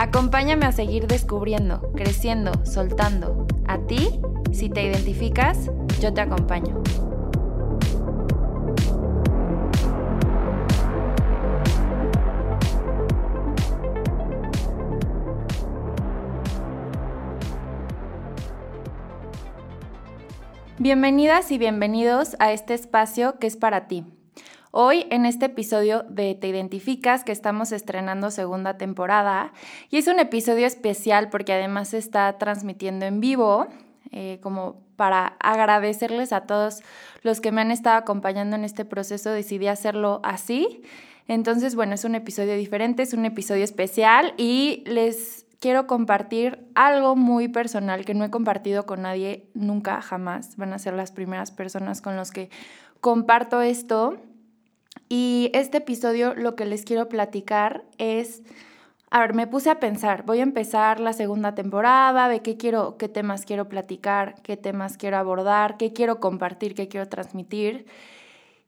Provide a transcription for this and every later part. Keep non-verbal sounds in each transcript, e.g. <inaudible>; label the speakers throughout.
Speaker 1: Acompáñame a seguir descubriendo, creciendo, soltando. A ti, si te identificas, yo te acompaño. Bienvenidas y bienvenidos a este espacio que es para ti. Hoy en este episodio de Te Identificas, que estamos estrenando segunda temporada, y es un episodio especial porque además se está transmitiendo en vivo, eh, como para agradecerles a todos los que me han estado acompañando en este proceso, decidí hacerlo así. Entonces, bueno, es un episodio diferente, es un episodio especial y les quiero compartir algo muy personal que no he compartido con nadie nunca, jamás. Van a ser las primeras personas con las que comparto esto. Y este episodio lo que les quiero platicar es, a ver, me puse a pensar, voy a empezar la segunda temporada, de qué quiero, qué temas quiero platicar, qué temas quiero abordar, qué quiero compartir, qué quiero transmitir.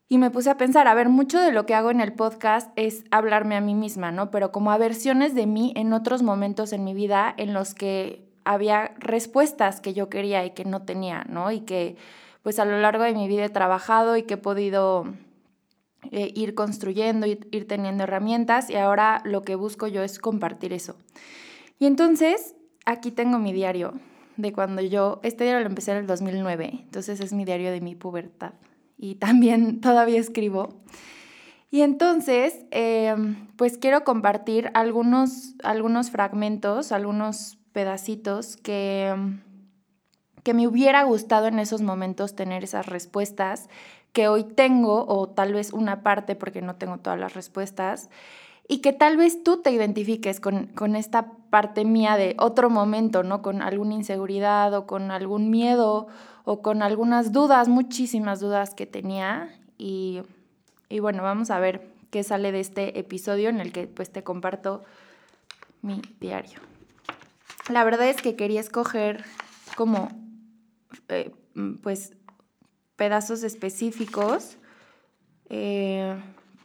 Speaker 1: Y me puse a pensar, a ver, mucho de lo que hago en el podcast es hablarme a mí misma, ¿no? Pero como a versiones de mí en otros momentos en mi vida en los que había respuestas que yo quería y que no tenía, ¿no? Y que pues a lo largo de mi vida he trabajado y que he podido eh, ir construyendo, ir, ir teniendo herramientas y ahora lo que busco yo es compartir eso. Y entonces, aquí tengo mi diario de cuando yo, este diario lo empecé en el 2009, entonces es mi diario de mi pubertad y <laughs> también todavía escribo. Y entonces, em, pues quiero compartir algunos, algunos fragmentos, algunos pedacitos que, que me hubiera gustado en esos momentos tener esas respuestas que hoy tengo, o tal vez una parte porque no tengo todas las respuestas, y que tal vez tú te identifiques con, con, esta parte mía de otro momento, ¿no? Con alguna inseguridad o con algún miedo o con algunas dudas, muchísimas dudas que tenía. Y, bueno, vamos a ver qué sale de este episodio en el que pues te comparto mi diario. La verdad es que quería escoger como eh, pues pedazos específicos, eh,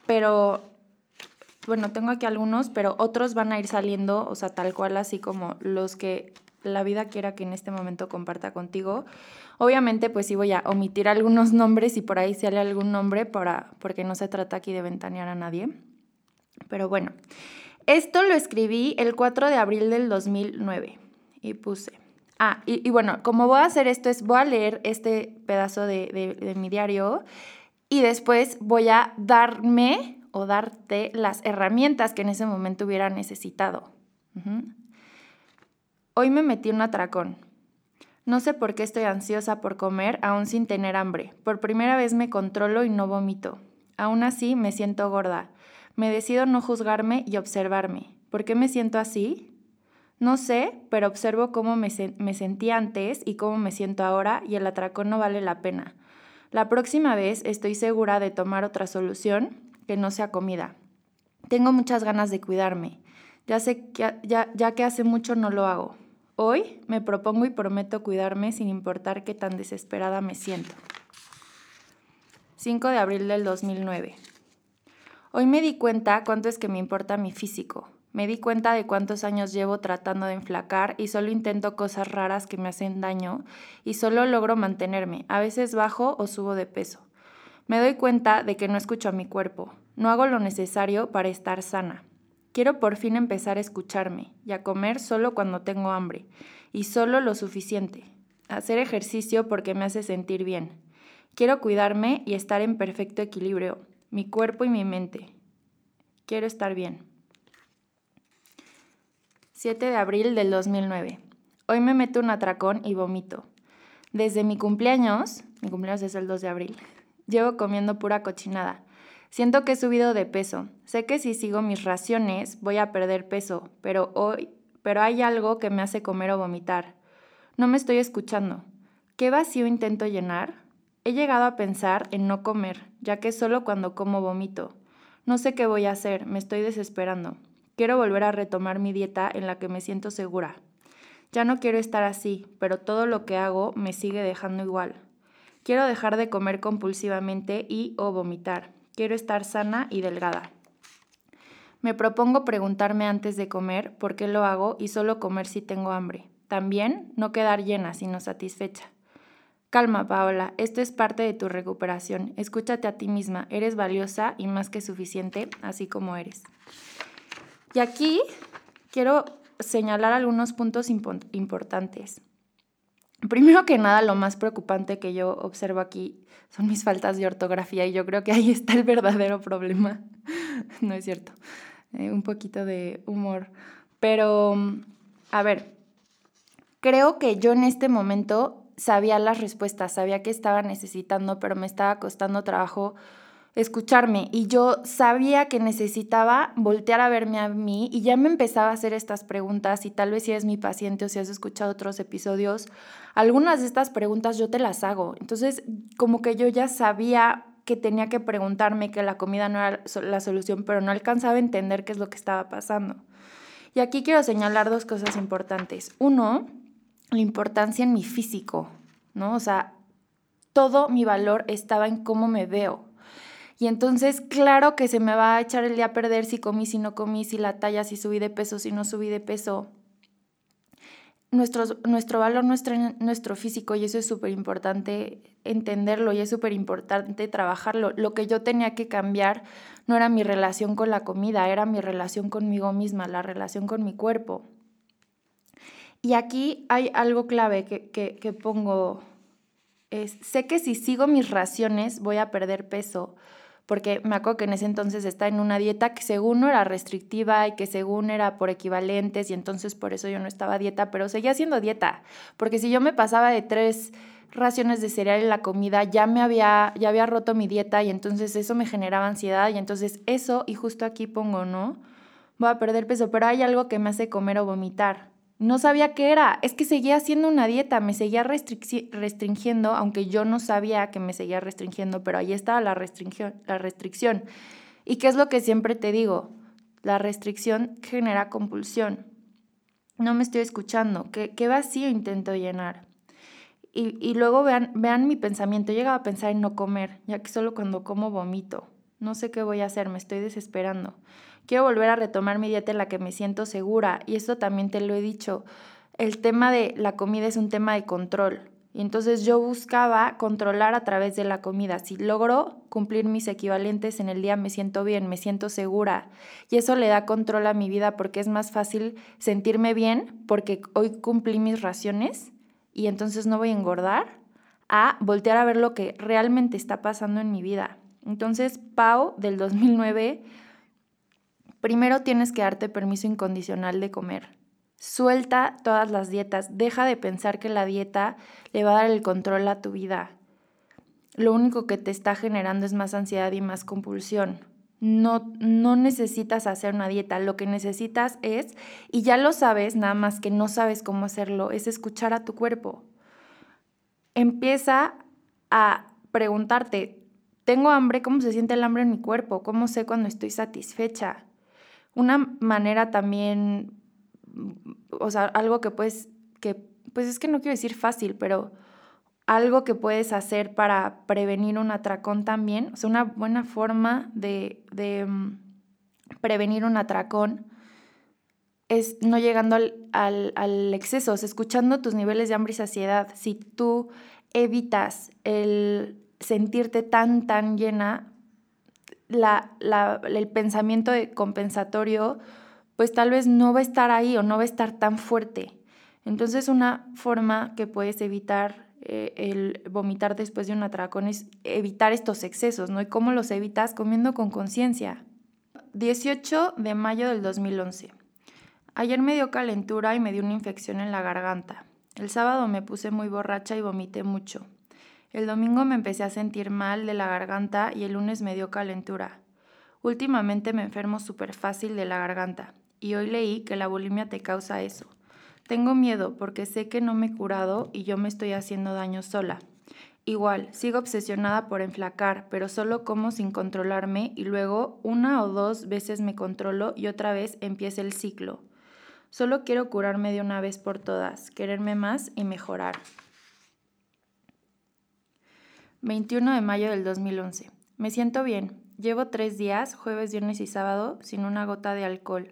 Speaker 1: pero bueno, tengo aquí algunos, pero otros van a ir saliendo, o sea, tal cual así como los que la vida quiera que en este momento comparta contigo. Obviamente, pues sí voy a omitir algunos nombres y por ahí sale algún nombre para, porque no se trata aquí de ventanear a nadie. Pero bueno, esto lo escribí el 4 de abril del 2009 y puse. Ah, y, bueno, como voy a hacer esto es, voy a leer este pedazo de, de mi diario y después voy a darme o darte las herramientas que en ese momento hubiera necesitado. Hoy me metí un atracón. No sé por qué estoy ansiosa por comer aún sin tener hambre. Por primera vez me controlo y no vomito. Aún así me siento gorda. Me decido no juzgarme y observarme. ¿Por qué me siento así? No sé, pero observo cómo me, me sentí antes y cómo me siento ahora y el atracón no vale la pena. La próxima vez estoy segura de tomar otra solución que no sea comida. Tengo muchas ganas de cuidarme, ya, sé que, ya, ya que hace mucho no lo hago. Hoy me propongo y prometo cuidarme sin importar qué tan desesperada me siento. 5 de abril del 2009. Hoy me di cuenta cuánto es que me importa mi físico. Me di cuenta de cuántos años llevo tratando de enflacar y solo intento cosas raras que me hacen daño y solo logro mantenerme. A veces bajo o subo de peso. Me doy cuenta de que no escucho a mi cuerpo, no hago lo necesario para estar sana. Quiero por fin empezar a escucharme y a comer solo cuando tengo hambre, y solo lo suficiente. Hacer ejercicio porque me hace sentir bien. Quiero cuidarme y estar en perfecto equilibrio, mi cuerpo y mi mente. Quiero estar bien. 7 de abril del 2009. Hoy me meto un atracón y vomito. Desde mi cumpleaños, mi cumpleaños es el 2 de abril, Llevo comiendo pura cochinada. Siento que he subido de peso. Sé que si sigo mis raciones voy a perder peso, pero hoy, pero hay algo que me hace comer o vomitar. No me estoy escuchando. ¿Qué vacío intento llenar? He llegado a pensar en no comer, ya que solo cuando como vomito. No sé qué voy a hacer, me estoy desesperando. Quiero volver a retomar mi dieta en la que me siento segura. Ya no quiero estar así, pero todo lo que hago me sigue dejando igual. Quiero dejar de comer compulsivamente y o vomitar. Quiero estar sana y delgada. Me propongo preguntarme antes de comer por qué lo hago y solo comer si tengo hambre. También no quedar llena, sino satisfecha. Calma, Paola, esto es parte de tu recuperación. Escúchate a ti misma, eres valiosa y más que suficiente, así como eres. Y aquí quiero señalar algunos puntos importantes. Primero que nada, lo más preocupante que yo observo aquí son mis faltas de ortografía y yo creo que ahí está el verdadero problema. <laughs> no es cierto. Eh, un poquito de humor. Pero, a ver, creo que yo en este momento sabía las respuestas, sabía que estaba necesitando, pero me estaba costando trabajo escucharme y yo sabía que necesitaba voltear a verme a mí y ya me empezaba a hacer estas preguntas y tal vez si eres mi paciente o si has escuchado otros episodios, algunas de estas preguntas yo te las hago. Entonces, como que yo ya sabía que tenía que preguntarme que la comida no era la solución, pero no alcanzaba a entender qué es lo que estaba pasando. Y aquí quiero señalar dos cosas importantes. Uno, la importancia en mi físico, ¿no? O sea, todo mi valor estaba en cómo me veo. Y entonces, claro que se me va a echar el día a perder si comí, si no comí, si la talla, si subí de peso, si no subí de peso. Nuestro, nuestro valor, nuestro, nuestro físico, y eso es súper importante entenderlo y es súper importante trabajarlo. Lo que yo tenía que cambiar no era mi relación con la comida, era mi relación conmigo misma, la relación con mi cuerpo. Y aquí hay algo clave que, que, pongo. Sé que si sigo mis raciones voy a perder peso, porque me acuerdo que en ese entonces estaba en una dieta que según no era restrictiva y que según era por equivalentes y entonces por eso yo no estaba dieta, pero seguía haciendo dieta, porque si yo me pasaba de tres raciones de cereal en la comida, ya me había, ya había roto mi dieta y entonces eso me generaba ansiedad y entonces eso, y justo aquí pongo, ¿no? Voy a perder peso, pero hay algo que me hace comer o vomitar. No sabía qué era, es que seguía haciendo una dieta, me seguía restringiendo, aunque yo no sabía que me seguía restringiendo, pero ahí estaba la restricción, la restricción. ¿Y qué es lo que siempre te digo? La restricción genera compulsión. No me estoy escuchando, ¿qué, qué vacío intento llenar? Y, y luego vean, vean mi pensamiento, llegaba a pensar en no comer, ya que solo cuando como vomito. No sé qué voy a hacer, me estoy desesperando. Quiero volver a retomar mi dieta en la que me siento segura. Y esto también te lo he dicho. El tema de la comida es un tema de control. Y entonces yo buscaba controlar a través de la comida. Si logro cumplir mis equivalentes en el día, me siento bien, me siento segura. Y eso le da control a mi vida porque es más fácil sentirme bien porque hoy cumplí mis raciones y entonces no voy a engordar a voltear a ver lo que realmente está pasando en mi vida. Entonces, Pau del 2009 Primero tienes que darte permiso incondicional de comer. Suelta todas las dietas. Deja de pensar que la dieta le va a dar el control a tu vida. Lo único que te está generando es más ansiedad y más compulsión. No, no necesitas hacer una dieta. Lo que necesitas es, y ya lo sabes, nada más que no sabes cómo hacerlo, es escuchar a tu cuerpo. Empieza a preguntarte, ¿tengo hambre? ¿Cómo se siente el hambre en mi cuerpo? ¿Cómo sé cuando estoy satisfecha? Una manera también, o sea, algo que puedes, que, pues es que no quiero decir fácil, pero algo que puedes hacer para prevenir un atracón también, o sea, una buena forma de, de mm, prevenir un atracón es no llegando al, al, al, exceso, o sea, escuchando tus niveles de hambre y saciedad. Si tú evitas el sentirte tan, tan llena, el pensamiento de compensatorio, pues tal vez no va a estar ahí o no va a estar tan fuerte. Entonces una forma que puedes evitar eh, el vomitar después de un atracón es evitar estos excesos, ¿no? ¿Y cómo los evitas? Comiendo con conciencia. 18 de mayo del 2011. Ayer me dio calentura y me dio una infección en la garganta. El sábado me puse muy borracha y vomité mucho. El domingo me empecé a sentir mal de la garganta y el lunes me dio calentura. Últimamente me enfermo súper fácil de la garganta y hoy leí que la bulimia te causa eso. Tengo miedo porque sé que no me he curado y yo me estoy haciendo daño sola. Igual, sigo obsesionada por enflacar, pero solo como sin controlarme y luego una o dos veces me controlo y otra vez empieza el ciclo. Solo quiero curarme de una vez por todas, quererme más y mejorar. 21 de mayo del 2011. Me siento bien. Llevo tres días, jueves, viernes y sábado, sin una gota de alcohol.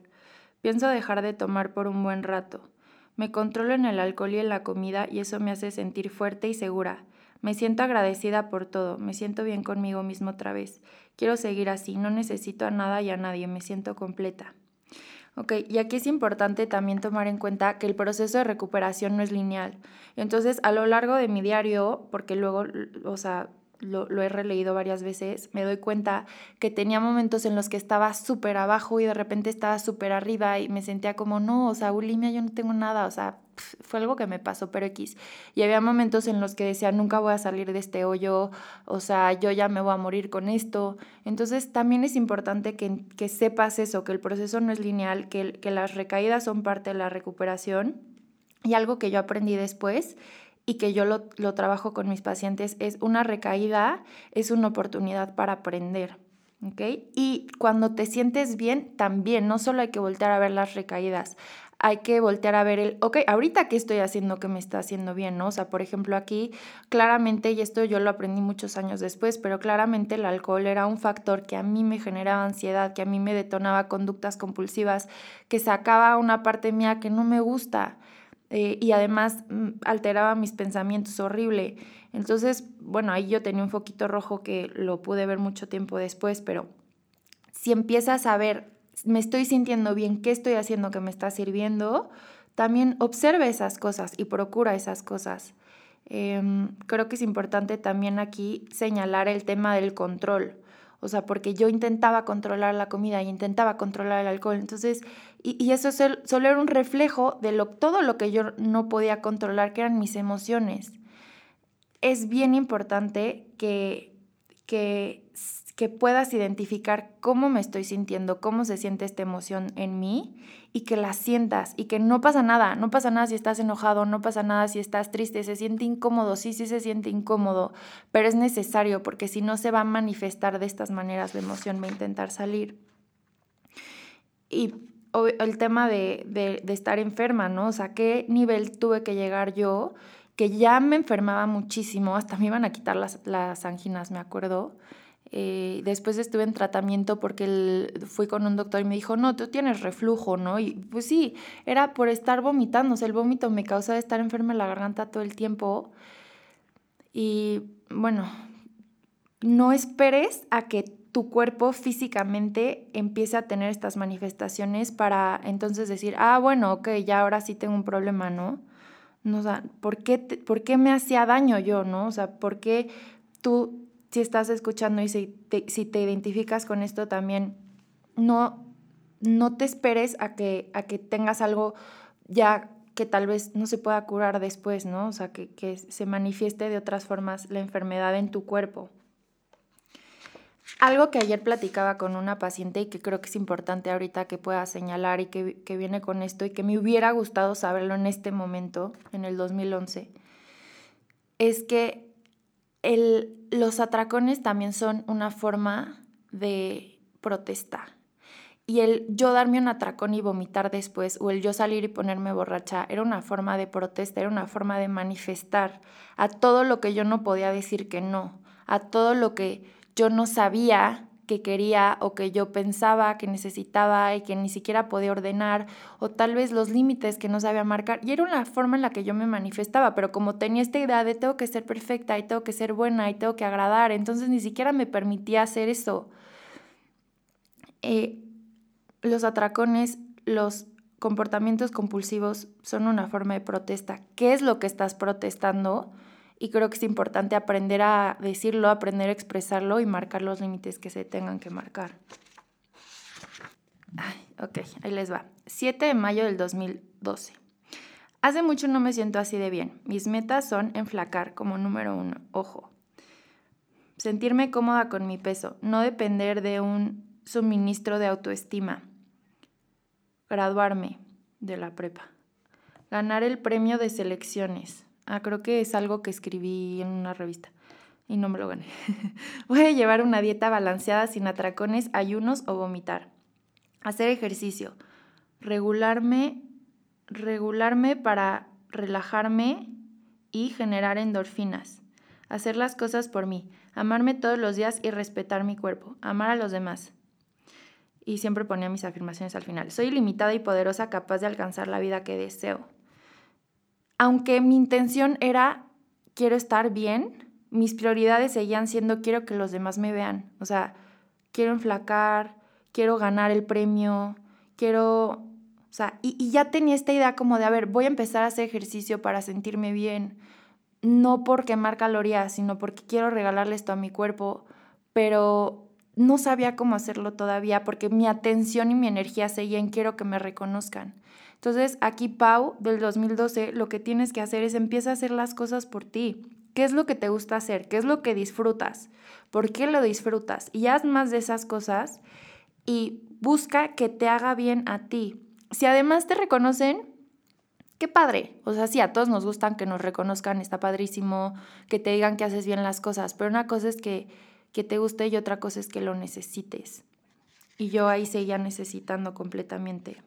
Speaker 1: Pienso dejar de tomar por un buen rato. Me controlo en el alcohol y en la comida y eso me hace sentir fuerte y segura. Me siento agradecida por todo, me siento bien conmigo mismo otra vez. Quiero seguir así, no necesito a nada y a nadie, me siento completa. Ok, y aquí es importante también tomar en cuenta que el proceso de recuperación no es lineal. Entonces, a lo largo de mi diario, porque luego, o sea, lo, he releído varias veces, me doy cuenta que tenía momentos en los que estaba súper abajo y de repente estaba súper arriba y me sentía como, no, o sea, bulimia yo no tengo nada, o sea, fue algo que me pasó, pero X. Y había momentos en los que decía, nunca voy a salir de este hoyo, o sea, yo ya me voy a morir con esto. Entonces también es importante que, que sepas eso, que el proceso no es lineal, que, que las recaídas son parte de la recuperación. Y algo que yo aprendí después y que yo lo, lo trabajo con mis pacientes es una recaída, es una oportunidad para aprender. ¿Okay? Y cuando te sientes bien, también, no solo hay que voltear a ver las recaídas, hay que voltear a ver el, ok, ahorita qué estoy haciendo que me está haciendo bien, ¿no? O sea, por ejemplo, aquí claramente, y esto yo lo aprendí muchos años después, pero claramente el alcohol era un factor que a mí me generaba ansiedad, que a mí me detonaba conductas compulsivas, que sacaba una parte mía que no me gusta. Eh, y además mm, alteraba mis pensamientos horrible. Entonces, bueno, ahí yo tenía un foquito rojo que lo pude ver mucho tiempo después, pero si empiezas a ver, me estoy sintiendo bien, qué estoy haciendo que me está sirviendo, también observe esas cosas y procura esas cosas. Em, creo que es importante también aquí señalar el tema del control. O sea, porque yo intentaba controlar la comida y intentaba controlar el alcohol. Entonces, y, eso solo era un reflejo de lo, todo lo que yo no podía controlar, que eran mis emociones. Es bien importante que, que, que puedas identificar cómo me estoy sintiendo, cómo se siente esta emoción en mí y que la sientas y que no pasa nada, no pasa nada si estás enojado, no pasa nada si estás triste, se siente incómodo, sí, sí se siente incómodo, pero es necesario porque si no se va a manifestar de estas maneras la emoción, va a intentar salir. Y el tema de, de, estar enferma, ¿no? O sea, ¿qué nivel tuve que llegar yo? Que ya me enfermaba muchísimo, hasta me iban a quitar las, las anginas, me acuerdo. Eh, después estuve en tratamiento porque fui con un doctor y me dijo, no, tú tienes reflujo, ¿no? Y pues sí, era por estar vomitando, o sea, el vómito me causa estar enferma en la garganta todo el tiempo. Y bueno, no esperes a que tu cuerpo físicamente empiece a tener estas manifestaciones para entonces decir, ah, bueno, ok, ya ahora sí tengo un problema, ¿no? no o sea, ¿por qué, ¿por qué me hacía daño yo, no? O sea, ¿por qué tú si estás escuchando y si te, si te identificas con esto también, no, no te esperes a que, a que tengas algo ya que tal vez no se pueda curar después, ¿no? O sea, que, que se manifieste de otras formas la enfermedad en tu cuerpo. Algo que ayer platicaba con una paciente y que creo que es importante ahorita que pueda señalar y que, que, viene con esto y que me hubiera gustado saberlo en este momento, en el 2011, es que el, los atracones también son una forma de protesta. Y el yo darme un atracón y vomitar después, o el yo salir y ponerme borracha, era una forma de protesta, era una forma de manifestar a todo lo que yo no podía decir que no, a todo lo que yo no sabía que quería o que yo pensaba que necesitaba y que ni siquiera podía ordenar, o tal vez los límites que no sabía marcar. Y era una forma en la que yo me manifestaba, pero como tenía esta idea de tengo que ser perfecta y tengo que ser buena y tengo que agradar, entonces ni siquiera me permitía hacer eso. Eh, los atracones, los comportamientos compulsivos son una forma de protesta. ¿Qué es lo que estás protestando? Y creo que es importante aprender a decirlo, aprender a expresarlo y marcar los límites que se tengan que marcar. ok, ahí les va. 7 de mayo del 2012. Hace mucho no me siento así de bien. Mis metas son enflacar como número uno. Ojo. Sentirme cómoda con mi peso. No depender de un suministro de autoestima. graduarme de la prepa, ganar el premio de selecciones. Ah, creo que es algo que escribí en una revista y no me lo gané. <laughs> Voy a llevar una dieta balanceada sin atracones, ayunos o vomitar. Hacer ejercicio. Regularme, regularme para relajarme y generar endorfinas. Hacer las cosas por mí. Amarme todos los días y respetar mi cuerpo. Amar a los demás. Y siempre ponía mis afirmaciones al final. Soy ilimitada y poderosa, capaz de alcanzar la vida que deseo. Aunque mi intención era, quiero estar bien, mis prioridades seguían siendo, quiero que los demás me vean. O sea, quiero enflacar, quiero ganar el premio, quiero, o sea, y, ya tenía esta idea como de, a ver, voy a empezar a hacer ejercicio para sentirme bien, no por quemar calorías, sino porque quiero regalarle esto a mi cuerpo, pero no sabía cómo hacerlo todavía porque mi atención y mi energía seguían, quiero que me reconozcan. Entonces, aquí Pau del 2012, lo que tienes que hacer es empieza a hacer las cosas por ti. ¿Qué es lo que te gusta hacer? ¿Qué es lo que disfrutas? ¿Por qué lo disfrutas? Y haz más de esas cosas y busca que te haga bien a ti. Si además te reconocen, qué padre. O sea, sí, a todos nos gustan que nos reconozcan, está padrísimo, que te digan que haces bien las cosas, pero una cosa es que, que te guste y otra cosa es que lo necesites. Y yo ahí seguía necesitando completamente.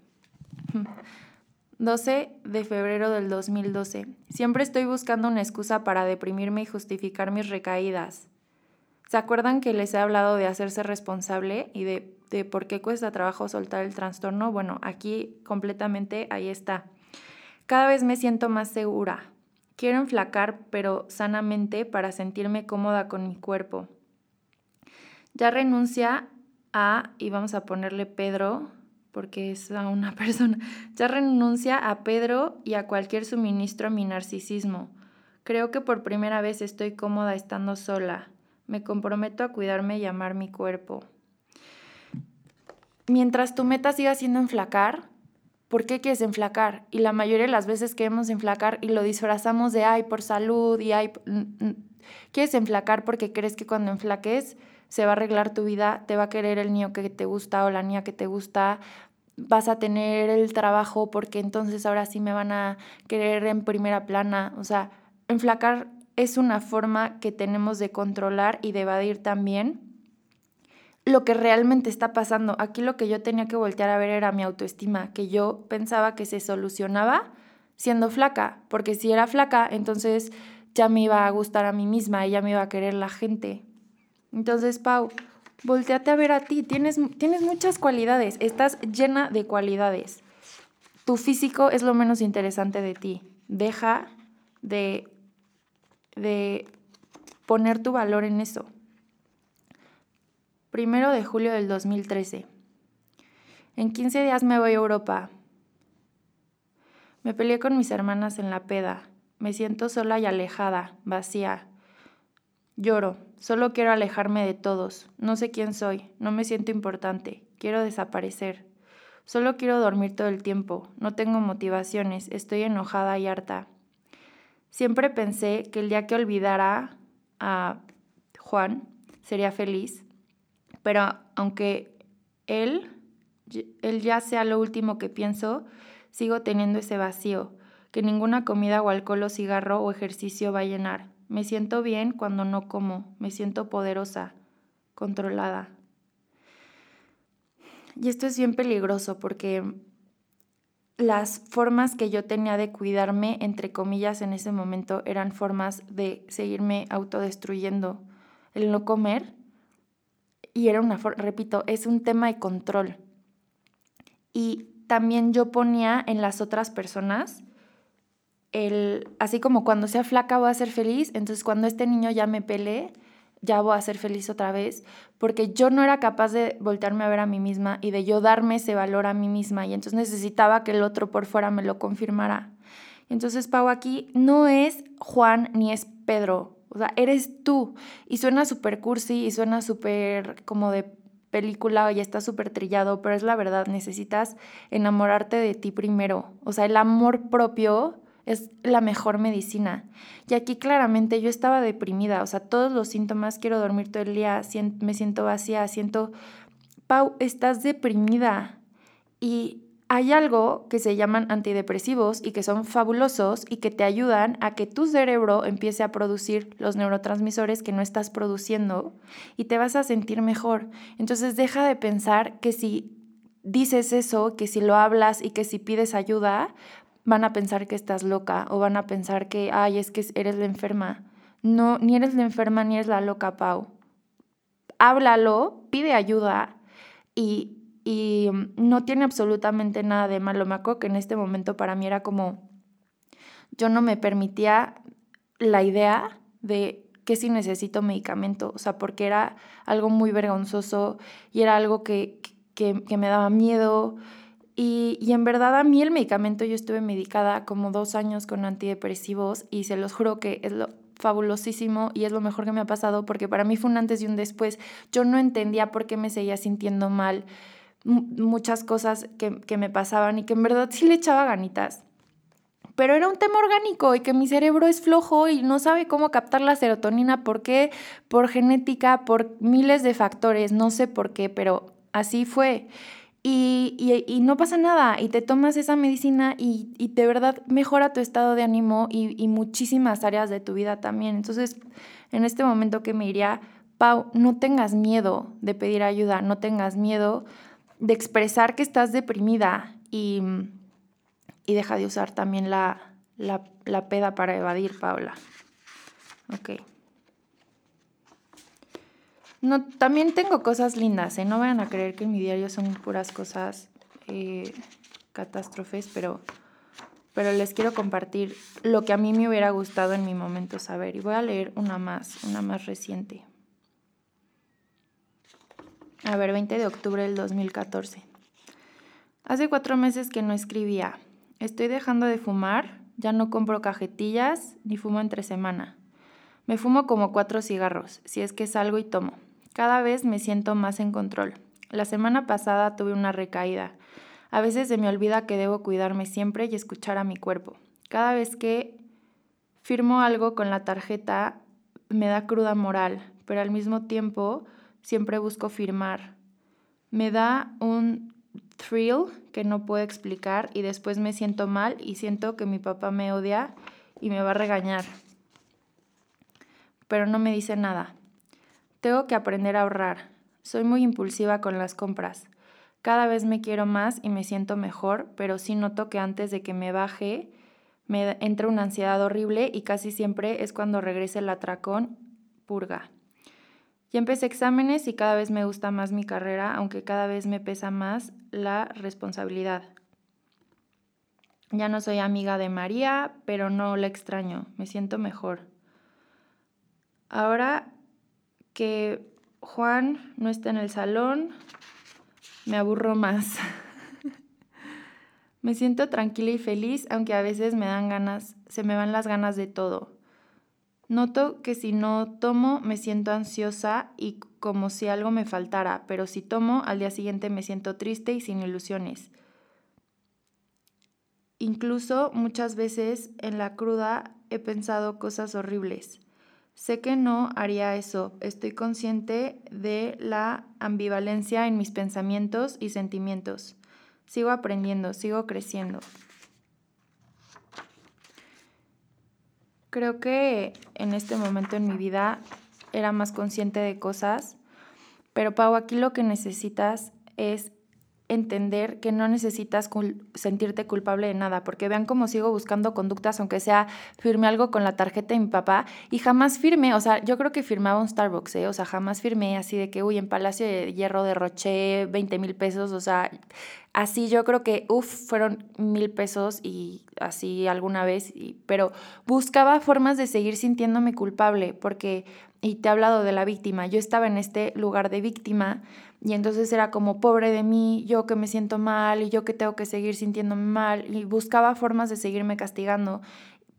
Speaker 1: <laughs> 12 de febrero del 2012. Siempre estoy buscando una excusa para deprimirme y justificar mis recaídas. ¿Se acuerdan que les he hablado de hacerse responsable y de, de por qué cuesta trabajo soltar el trastorno? Bueno, aquí completamente ahí está. Cada vez me siento más segura. Quiero enflacar, pero sanamente para sentirme cómoda con mi cuerpo. Ya renuncia a, y vamos a ponerle Pedro, porque es a una <laughs> persona, ya renuncia a Pedro y a cualquier suministro a mi narcisismo. Creo que por primera vez estoy cómoda estando sola. Me comprometo a cuidarme y amar mi cuerpo. Mientras tu meta siga siendo enflacar, ¿por qué quieres enflacar? Y la mayoría de las veces queremos enflacar y lo disfrazamos de, ay, por salud y ay, quieres enflacar porque crees que cuando enflaques se va a arreglar tu vida, te va a querer el niño que te gusta o la niña que te gusta, vas a tener el trabajo porque entonces ahora sí me van a querer en primera plana. O sea, enflacar es una forma que tenemos de controlar y de evadir también lo que realmente está pasando. Aquí lo que yo tenía que voltear a ver era mi autoestima, que yo pensaba que se solucionaba siendo flaca, porque si era flaca, entonces ya me iba a gustar a mí misma ya me iba a querer la gente. Entonces, Pau, volteate a ver a ti. Tienes, tienes muchas cualidades. Estás llena de cualidades. Tu físico es lo menos interesante de ti. Deja de, de poner tu valor en eso. Primero de julio del 2013. En 15 días me voy a Europa. Me peleé con mis hermanas en la peda. Me siento sola y alejada, vacía. Lloro, solo quiero alejarme de todos. No sé quién soy, no me siento importante, quiero desaparecer. Solo quiero dormir todo el tiempo, no tengo motivaciones, estoy enojada y harta. Siempre pensé que el día que olvidara a Juan sería feliz, pero aunque él, él ya sea lo último que pienso, sigo teniendo ese vacío, que ninguna comida o alcohol o cigarro o ejercicio va a llenar. Me siento bien cuando no como, me siento poderosa, controlada. Y esto es bien peligroso porque las formas que yo tenía de cuidarme, entre comillas, en ese momento eran formas de seguirme autodestruyendo. El no comer, y era una forma, repito, es un tema de control. Y también yo ponía en las otras personas el, así como cuando sea flaca voy a ser feliz, entonces cuando este niño ya me pelee, ya voy a ser feliz otra vez, porque yo no era capaz de voltearme a ver a mí misma y de yo darme ese valor a mí misma, y entonces necesitaba que el otro por fuera me lo confirmara. Entonces, Pau, aquí no es Juan ni es Pedro, o sea, eres tú. Y suena súper cursi y suena súper como de película ya está súper trillado, pero es la verdad, necesitas enamorarte de ti primero. O sea, el amor propio es la mejor medicina. Y aquí claramente yo estaba deprimida, o sea, todos los síntomas, quiero dormir todo el día, me siento vacía, siento, Pau, estás deprimida. Y hay algo que se llaman antidepresivos y que son fabulosos y que te ayudan a que tu cerebro empiece a producir los neurotransmisores que no estás produciendo y te vas a sentir mejor. Entonces deja de pensar que si dices eso, que si lo hablas y que si pides ayuda, van a pensar que estás loca o van a pensar que, ay, es que eres la enferma. No, ni eres la enferma ni eres la loca, Pau. Háblalo, pide ayuda y y mm, no tiene absolutamente nada de malo. Me que en este momento para mí era como, yo no me permitía la idea de que si necesito medicamento, o sea, porque era algo muy vergonzoso y era algo que, que, que me daba miedo. Y, y, en verdad a mí el medicamento, yo estuve medicada como dos años con antidepresivos y se los juro que es lo fabulosísimo y es lo mejor que me ha pasado porque para mí fue un antes y un después. Yo no entendía por qué me seguía sintiendo mal muchas cosas que, me pasaban y que en verdad sí le echaba ganitas. Pero era un tema orgánico y que mi cerebro es flojo y no sabe cómo captar la serotonina. ¿Por qué? Por genética, por miles de factores, no sé por qué, pero así fue. Y, y, no pasa nada, y te tomas esa medicina y, y de verdad mejora tu estado de ánimo y, y, muchísimas áreas de tu vida también. Entonces, en este momento que me diría, Pau, no tengas miedo de pedir ayuda, no tengas miedo de expresar que estás deprimida y, y deja de usar también la, la, peda para evadir, Paula. Ok. No, también tengo cosas lindas, ¿eh? No vayan a creer que en mi diario son puras cosas eh, catástrofes, pero, pero les quiero compartir lo que a mí me hubiera gustado en mi momento saber. Y voy a leer una más, una más reciente. A ver, 20 de octubre del 2014. Hace cuatro meses que no escribía. Estoy dejando de fumar, ya no compro cajetillas ni fumo entre semana. Me fumo como cuatro cigarros, si es que salgo y tomo. Cada vez me siento más en control. La semana pasada tuve una recaída. A veces se me olvida que debo cuidarme siempre y escuchar a mi cuerpo. Cada vez que firmo algo con la tarjeta me da cruda moral, pero al mismo tiempo siempre busco firmar. Me da un thrill que no puedo explicar y después me siento mal y siento que mi papá me odia y me va a regañar. Pero no me dice nada. Tengo que aprender a ahorrar. Soy muy impulsiva con las compras. Cada vez me quiero más y me siento mejor, pero sí noto que antes de que me baje me entra una ansiedad horrible y casi siempre es cuando regrese el atracón purga. Ya empecé exámenes y cada vez me gusta más mi carrera, aunque cada vez me pesa más la responsabilidad. Ya no soy amiga de María, pero no la extraño, me siento mejor. Ahora que Juan no está en el salón, me aburro más. <laughs> me siento tranquila y feliz, aunque a veces me dan ganas, se me van las ganas de todo. Noto que si no tomo me siento ansiosa y como si algo me faltara, pero si tomo al día siguiente me siento triste y sin ilusiones. Incluso muchas veces en la cruda he pensado cosas horribles. Sé que no haría eso, estoy consciente de la ambivalencia en mis pensamientos y sentimientos. Sigo aprendiendo, sigo creciendo. Creo que en este momento en mi vida era más consciente de cosas, pero Pau, aquí lo que necesitas es entender que no necesitas sentirte culpable de nada, porque vean cómo sigo buscando conductas, aunque sea firme algo con la tarjeta de mi papá, y jamás firmé, o sea, yo creo que firmaba un Starbucks, ¿eh? o sea, jamás firmé así de que, uy, en Palacio de Hierro derroché 20 mil pesos, o sea, así yo creo que, uff, fueron mil pesos y así alguna vez, y, pero buscaba formas de seguir sintiéndome culpable, porque, y te he hablado de la víctima, yo estaba en este lugar de víctima, y entonces era como, pobre de mí, yo que me siento mal y yo que tengo que seguir sintiéndome mal. Y buscaba formas de seguirme castigando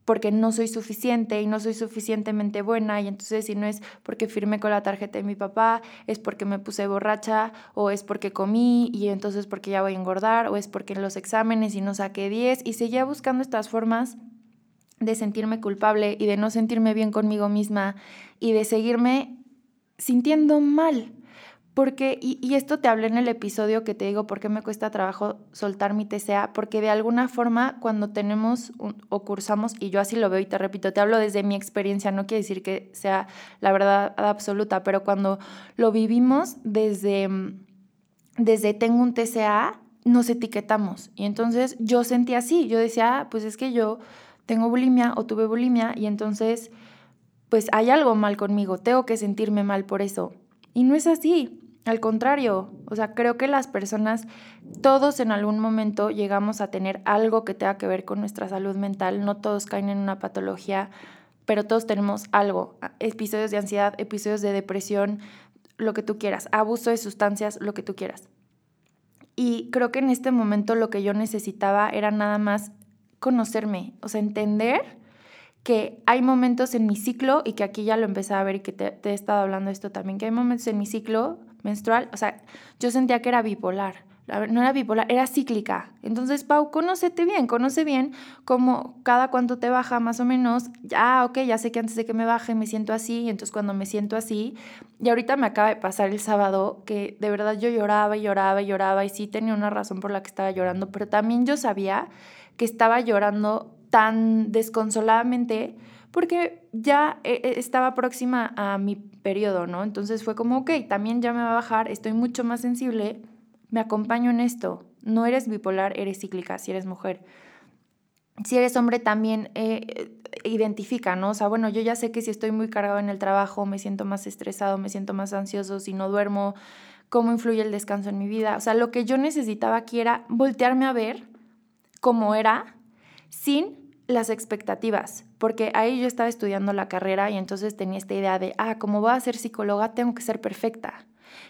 Speaker 1: porque no soy suficiente y no soy suficientemente buena y entonces si no es porque firmé con la tarjeta de mi papá, es porque me puse borracha o es porque comí y entonces porque ya voy a engordar o es porque en los exámenes y no saqué 10 y seguía buscando estas formas de sentirme culpable y de no sentirme bien conmigo misma y de seguirme sintiendo mal porque, y, esto te hablé en el episodio que te digo por qué me cuesta trabajo soltar mi TCA, porque de alguna forma cuando tenemos o cursamos, y yo así lo veo y te repito, te hablo desde mi experiencia, no quiere decir que sea la verdad absoluta, pero cuando lo vivimos desde, desde tengo un TCA, nos etiquetamos. Y entonces yo sentí así, yo decía, ah, pues es que yo tengo bulimia o tuve bulimia y entonces pues hay algo mal conmigo, tengo que sentirme mal por eso. Y no es así. Al contrario, o sea, creo que las personas, todos en algún momento llegamos a tener algo que tenga que ver con nuestra salud mental, no todos caen en una patología, pero todos tenemos algo, episodios de ansiedad, episodios de depresión, lo que tú quieras, abuso de sustancias, lo que tú quieras. Y creo que en este momento lo que yo necesitaba era nada más conocerme, o sea, entender que hay momentos en mi ciclo, y que aquí ya lo empecé a ver y que te, te he estado hablando esto también, que hay momentos en mi ciclo menstrual, o sea, yo sentía que era bipolar. No era bipolar, era cíclica. Entonces, Pau, conócete bien, conoce bien cómo cada cuánto te baja más o menos. Ya, ok, ya sé que antes de que me baje me siento así, y entonces cuando me siento así, y ahorita me acaba de pasar el sábado que de verdad yo lloraba y lloraba y lloraba, y sí tenía una razón por la que estaba llorando, pero también yo sabía que estaba llorando tan desconsoladamente porque ya eh, eh, estaba próxima a mi periodo, ¿no? Entonces fue como, ok, también ya me va a bajar, estoy mucho más sensible, me acompaño en esto. No eres bipolar, eres cíclica, si eres mujer. Si eres hombre también eh, identifica, ¿no? O sea, bueno, yo ya sé que si estoy muy cargado en el trabajo, me siento más estresado, me siento más ansioso, si no duermo, cómo influye el descanso en mi vida. O sea, lo que yo necesitaba aquí era voltearme a ver cómo era sin las expectativas, porque ahí yo estaba estudiando la carrera y entonces tenía esta idea de, ah, como voy a ser psicóloga, tengo que ser perfecta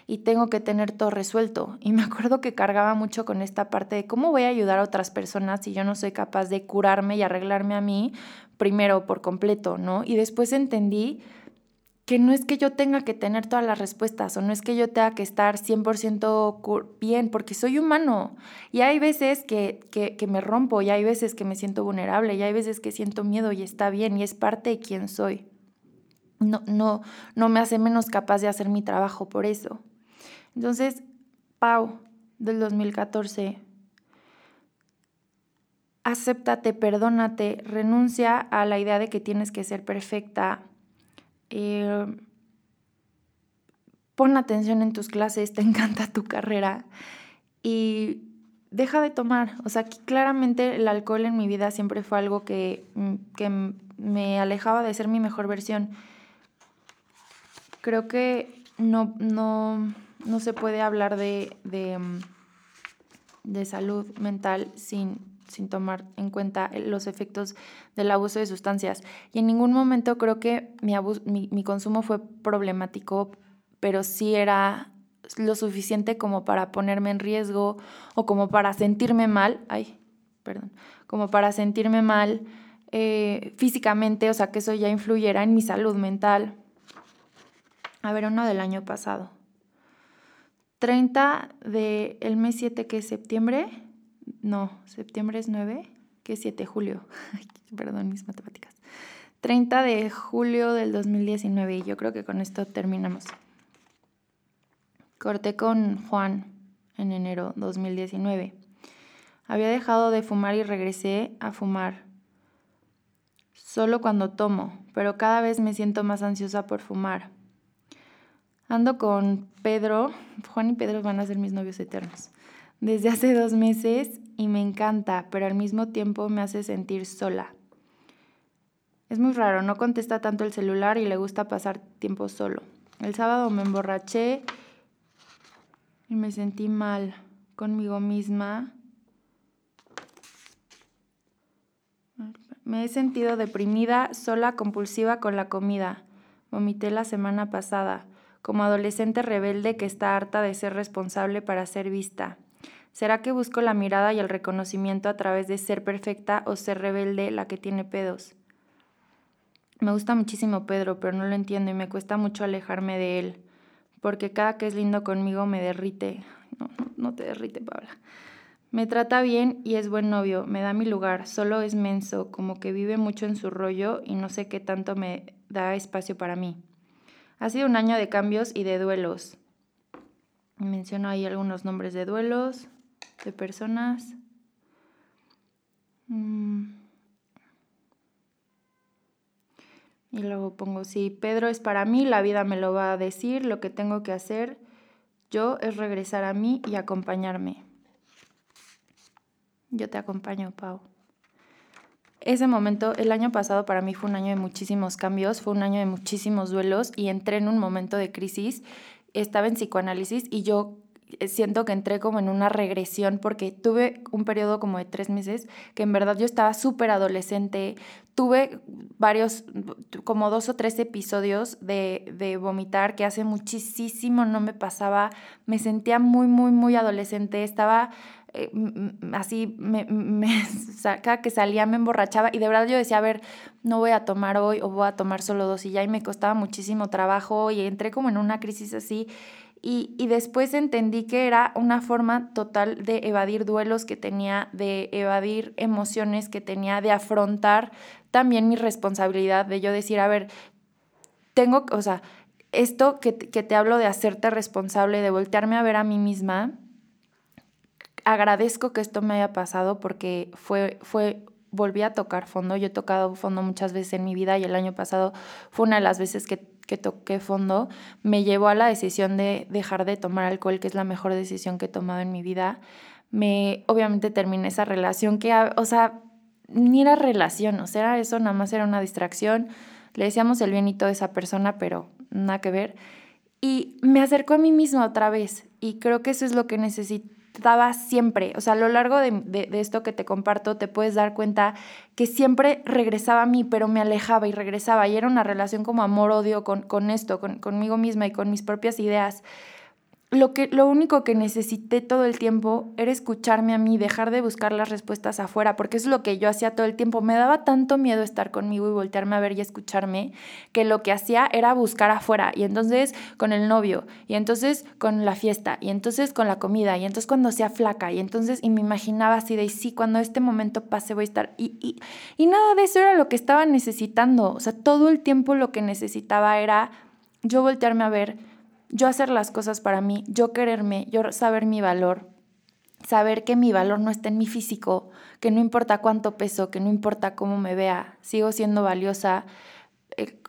Speaker 1: y tengo que tener todo resuelto. Y me <laughs> acuerdo que cargaba mucho con esta parte de cómo voy a ayudar a otras personas si yo no soy capaz de curarme y arreglarme a mí primero por completo, ¿no? Y después entendí que no es que yo tenga que tener todas las respuestas o no es que yo tenga que estar 100% bien, porque soy humano. Y hay veces que, que, me rompo, y hay veces que me siento vulnerable, y hay veces que siento miedo y está bien, y es parte de quién soy. No, no, no me hace menos capaz de hacer mi trabajo por eso. Entonces, Pau, del 2014, acéptate, perdónate, renuncia a la idea de que tienes que ser perfecta, eh, pon atención en tus clases, te <laughs> encanta tu carrera y deja de tomar. O sea, claramente el alcohol en mi vida siempre fue algo que, mm, que me alejaba de ser mi mejor versión. Creo que no, no, no se puede hablar de, de, mm, de salud mental sin sin tomar en cuenta los efectos del abuso de sustancias. Y en ningún momento creo que mi, mi, consumo fue problemático, pero sí era lo suficiente como para ponerme en riesgo o como para sentirme mal, ay, perdón, como para sentirme mal eh, físicamente, o sea, que eso ya influyera en mi salud mental. A ver, uno del año pasado. 30 del el mes 7 que es septiembre, no, septiembre es 9, que es 7 de julio, <laughs> perdón mis matemáticas. 30 de julio del 2019 y yo creo que con esto terminamos. Corté con Juan en enero 2019. Había dejado de fumar y regresé a fumar. Solo cuando tomo, pero cada vez me siento más ansiosa por fumar. Ando con Pedro, Juan y Pedro van a ser mis novios eternos desde hace dos meses y me encanta, pero al mismo tiempo me hace sentir sola. Es muy raro, no contesta tanto el celular y le gusta pasar tiempo solo. El sábado me emborraché y me sentí mal conmigo misma. Me he sentido deprimida, sola, compulsiva con la comida. Vomité la semana pasada, como adolescente rebelde que está harta de ser responsable para ser vista. ¿Será que busco la mirada y el reconocimiento a través de ser perfecta o ser rebelde la que tiene pedos? Me gusta muchísimo Pedro, pero no lo entiendo y me cuesta mucho alejarme de él, porque cada que es lindo conmigo me derrite. No, no te derrite, Paula. Me trata bien y es buen novio, me da mi lugar, solo es menso, como que vive mucho en su rollo y no sé qué tanto me da espacio para mí. Ha sido un año de cambios y de duelos. Menciono ahí algunos nombres de duelos, de personas. Mm. Y luego pongo, si Pedro es para mí, la vida me lo va a decir, lo que tengo que hacer yo es regresar a mí y acompañarme. Yo te acompaño, Pau. Ese momento, el año pasado para mí fue un año de muchísimos cambios, fue un año de muchísimos duelos y entré en un momento de crisis. Estaba en psicoanálisis y yo siento que entré como en una regresión porque tuve un periodo como de tres meses que en verdad yo estaba súper adolescente. Tuve varios, como dos o tres episodios de, de, vomitar que hace muchísimo no me pasaba. Me sentía muy, muy, muy adolescente. Estaba eh, así, me, me, <laughs> cada que salía me emborrachaba y de verdad yo decía, a ver, no voy a tomar hoy o voy a tomar solo dos y ya y me costaba muchísimo trabajo y entré como en una crisis así y, después entendí que era una forma total de evadir duelos que tenía, de evadir emociones que tenía, de afrontar también mi responsabilidad, de yo decir, a ver, tengo, o sea, esto que, que te hablo de hacerte responsable, de voltearme a ver a mí misma, agradezco que esto me haya pasado porque fue, fue volví a tocar fondo. Yo he tocado fondo muchas veces en mi vida y el año pasado fue una de las veces que, que toqué fondo. Me llevó a la decisión de dejar de tomar alcohol, que es la mejor decisión que he tomado en mi vida. Me, obviamente terminé esa relación que, o sea, ni era relación, o sea, eso, nada más era una distracción. Le decíamos el bienito de esa persona, pero nada que ver. Y me acercó a mí misma otra vez y creo que eso es lo que necesito daba siempre, o sea, a lo largo de, esto que te comparto, te puedes dar cuenta que siempre regresaba a mí, pero me alejaba y regresaba, y era una relación como amor-odio con, con esto, con, conmigo misma y con mis propias ideas lo, que, lo único que necesité todo el tiempo era escucharme a mí, dejar de buscar las respuestas afuera, porque es lo que yo hacía todo el tiempo. Me daba tanto miedo estar conmigo y voltearme a ver y escucharme, que lo que hacía era buscar afuera, y entonces con el novio, y entonces con la fiesta, y entonces con la comida, y entonces cuando sea flaca, y entonces, y me imaginaba así de, sí, cuando este momento pase voy a estar, y, y, y nada de eso era lo que estaba necesitando, o sea, todo el tiempo lo que necesitaba era yo voltearme a ver, yo hacer las cosas para mí, yo quererme, yo saber mi valor, saber que mi valor no está en mi físico, que no importa cuánto peso, que no importa cómo me vea, sigo siendo valiosa, eh,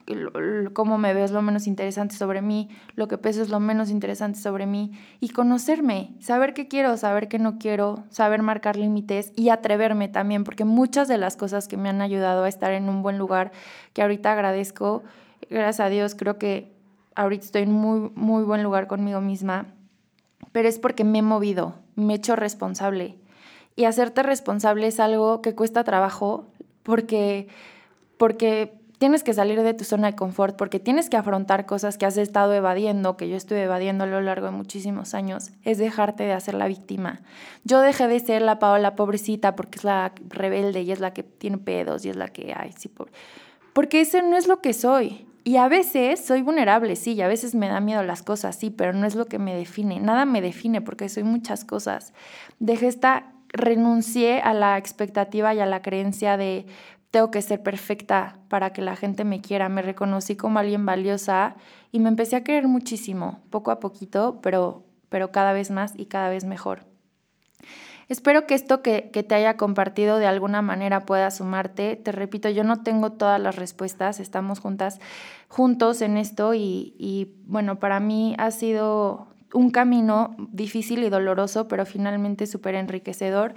Speaker 1: cómo me veo es lo menos interesante sobre mí, lo que peso es lo menos interesante sobre mí, y conocerme, saber qué quiero, saber qué no quiero, saber marcar límites y atreverme también, porque muchas de las cosas que me han ayudado a estar en un buen lugar, que ahorita agradezco, gracias a Dios, creo que ahorita estoy en muy, muy buen lugar conmigo misma, pero es porque me he movido, me he hecho responsable. Y hacerte responsable es algo que cuesta trabajo porque, porque tienes que salir de tu zona de confort, porque tienes que afrontar cosas que has estado evadiendo, que yo estuve evadiendo a lo largo de muchísimos años, es dejarte de hacer la víctima. Yo dejé de ser la Paola pobrecita porque es la rebelde y es la que tiene pedos y es la que, ay, sí. Porque ese no es lo que soy. Y a veces soy vulnerable, sí, y a veces me da miedo las cosas, sí, pero no es lo que me define. Nada me define porque soy muchas cosas. Dejé esta, renuncié a la expectativa y a la creencia de tengo que ser perfecta para que la gente me quiera. Me reconocí como alguien valiosa y me empecé a querer muchísimo, poco a poquito, pero, pero cada vez más y cada vez mejor. Espero que esto que, te haya compartido de alguna manera pueda sumarte. Te repito, yo no tengo todas las respuestas, estamos juntas, juntos en esto y, y bueno, para mí ha sido un camino difícil y doloroso, pero finalmente súper enriquecedor.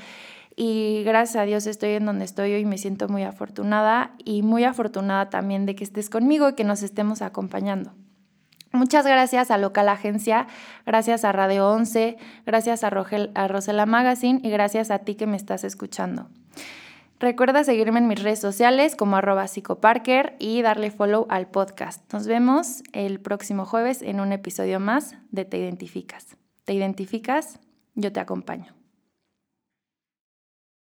Speaker 1: Y gracias a Dios estoy en donde estoy hoy me siento muy afortunada y muy afortunada también de que estés conmigo y que nos estemos acompañando. Muchas gracias a Local Agencia, gracias a Radio 11, gracias a, a Rosela Magazine y gracias a ti que me estás escuchando. Recuerda seguirme en mis redes sociales como arroba psicoparker y darle follow al podcast. Nos vemos el próximo jueves en un episodio más de Te Identificas. ¿Te identificas? Yo te acompaño.